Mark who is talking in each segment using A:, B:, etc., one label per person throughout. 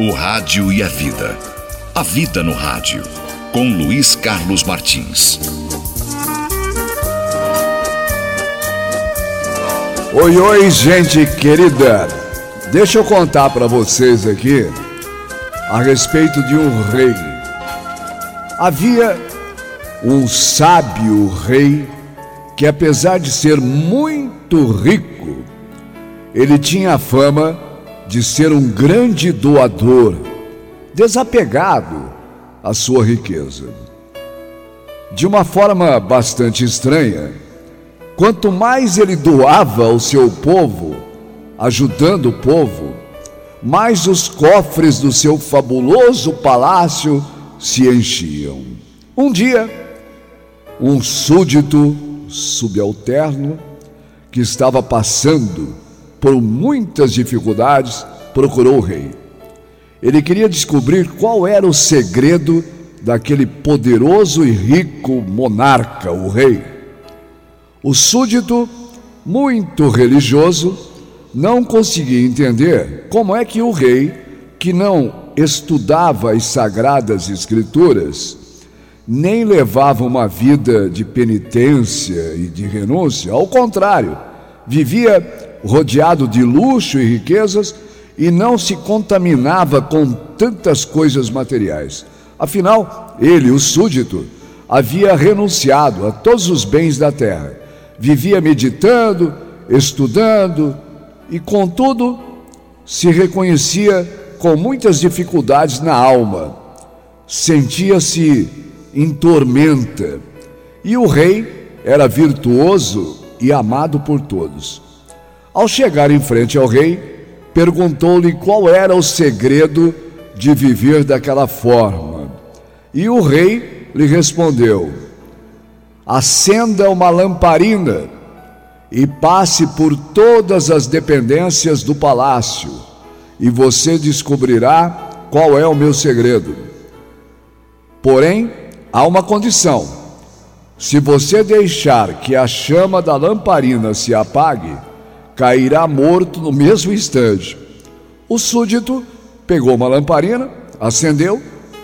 A: O Rádio e a Vida. A Vida no Rádio. Com Luiz Carlos Martins.
B: Oi, oi, gente querida. Deixa eu contar para vocês aqui a respeito de um rei. Havia um sábio rei que, apesar de ser muito rico, ele tinha a fama ser um grande doador, desapegado à sua riqueza. De uma forma bastante estranha, quanto mais ele doava ao seu povo, ajudando o povo, mais os cofres do seu fabuloso palácio se enchiam. Um dia, um súdito subalterno que estava passando por muitas dificuldades, procurou o rei. Ele queria descobrir qual era o segredo daquele poderoso e rico monarca, o rei. O súdito, muito religioso, não conseguia entender como é que o rei, que não estudava as sagradas escrituras, nem levava uma vida de penitência e de renúncia, ao contrário, vivia rodeado de luxo e riquezas e não se contaminava com tantas coisas materiais. Afinal, ele, o súdito, havia renunciado a todos os bens da terra. Vivia meditando, estudando e, contudo, se reconhecia com muitas dificuldades na alma. Sentia-se em tormenta. E o rei era virtuoso e amado por todos. Ao chegar em frente ao rei, perguntou-lhe qual era o segredo de viver daquela forma. E o rei lhe respondeu: Acenda uma lamparina e passe por todas as dependências do palácio, e você descobrirá qual é o meu segredo. Porém, há uma condição: se você deixar que a chama da lamparina se apague, cairá morto no mesmo instante. O súdito pegou uma lamparina, acendeu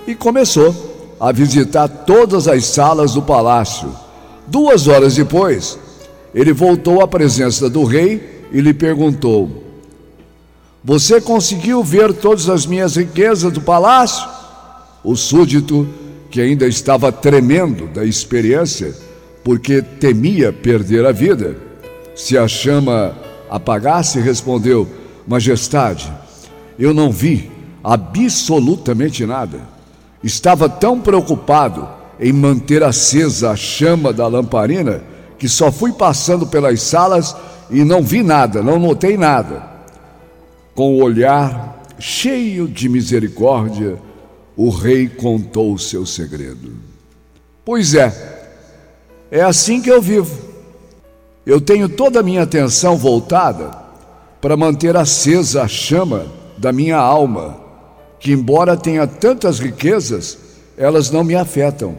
B: e começou a visitar todas as salas do palácio. Duas horas depois, ele voltou à presença do rei e lhe perguntou: Você conseguiu ver todas as minhas riquezas do palácio? O súdito, que ainda estava tremendo da experiência, porque temia perder a vida, se a chama apagasse, respondeu: Majestade, eu não vi absolutamente nada. Estava tão preocupado em manter acesa a chama da lamparina que só fui passando pelas salas e não vi nada, não notei nada. Com o olhar cheio de misericórdia, o rei contou o seu segredo. Pois é, é assim que eu vivo eu tenho toda a minha atenção voltada para manter acesa a chama da minha alma, que, embora tenha tantas riquezas, elas não me afetam.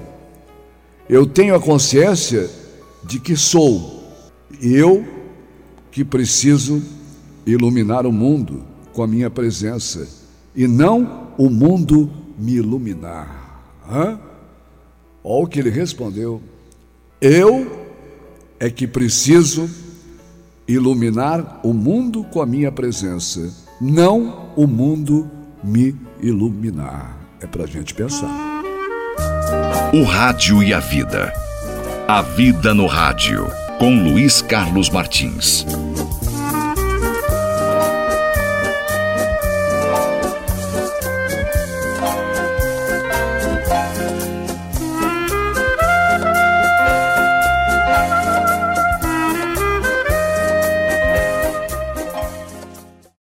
B: Eu tenho a consciência de que sou eu que preciso iluminar o mundo com a minha presença e não o mundo me iluminar. Hã? Olha o que ele respondeu. Eu é que preciso iluminar o mundo com a minha presença, não o mundo me iluminar. É para a gente pensar.
A: O Rádio e a Vida. A Vida no Rádio, com Luiz Carlos Martins.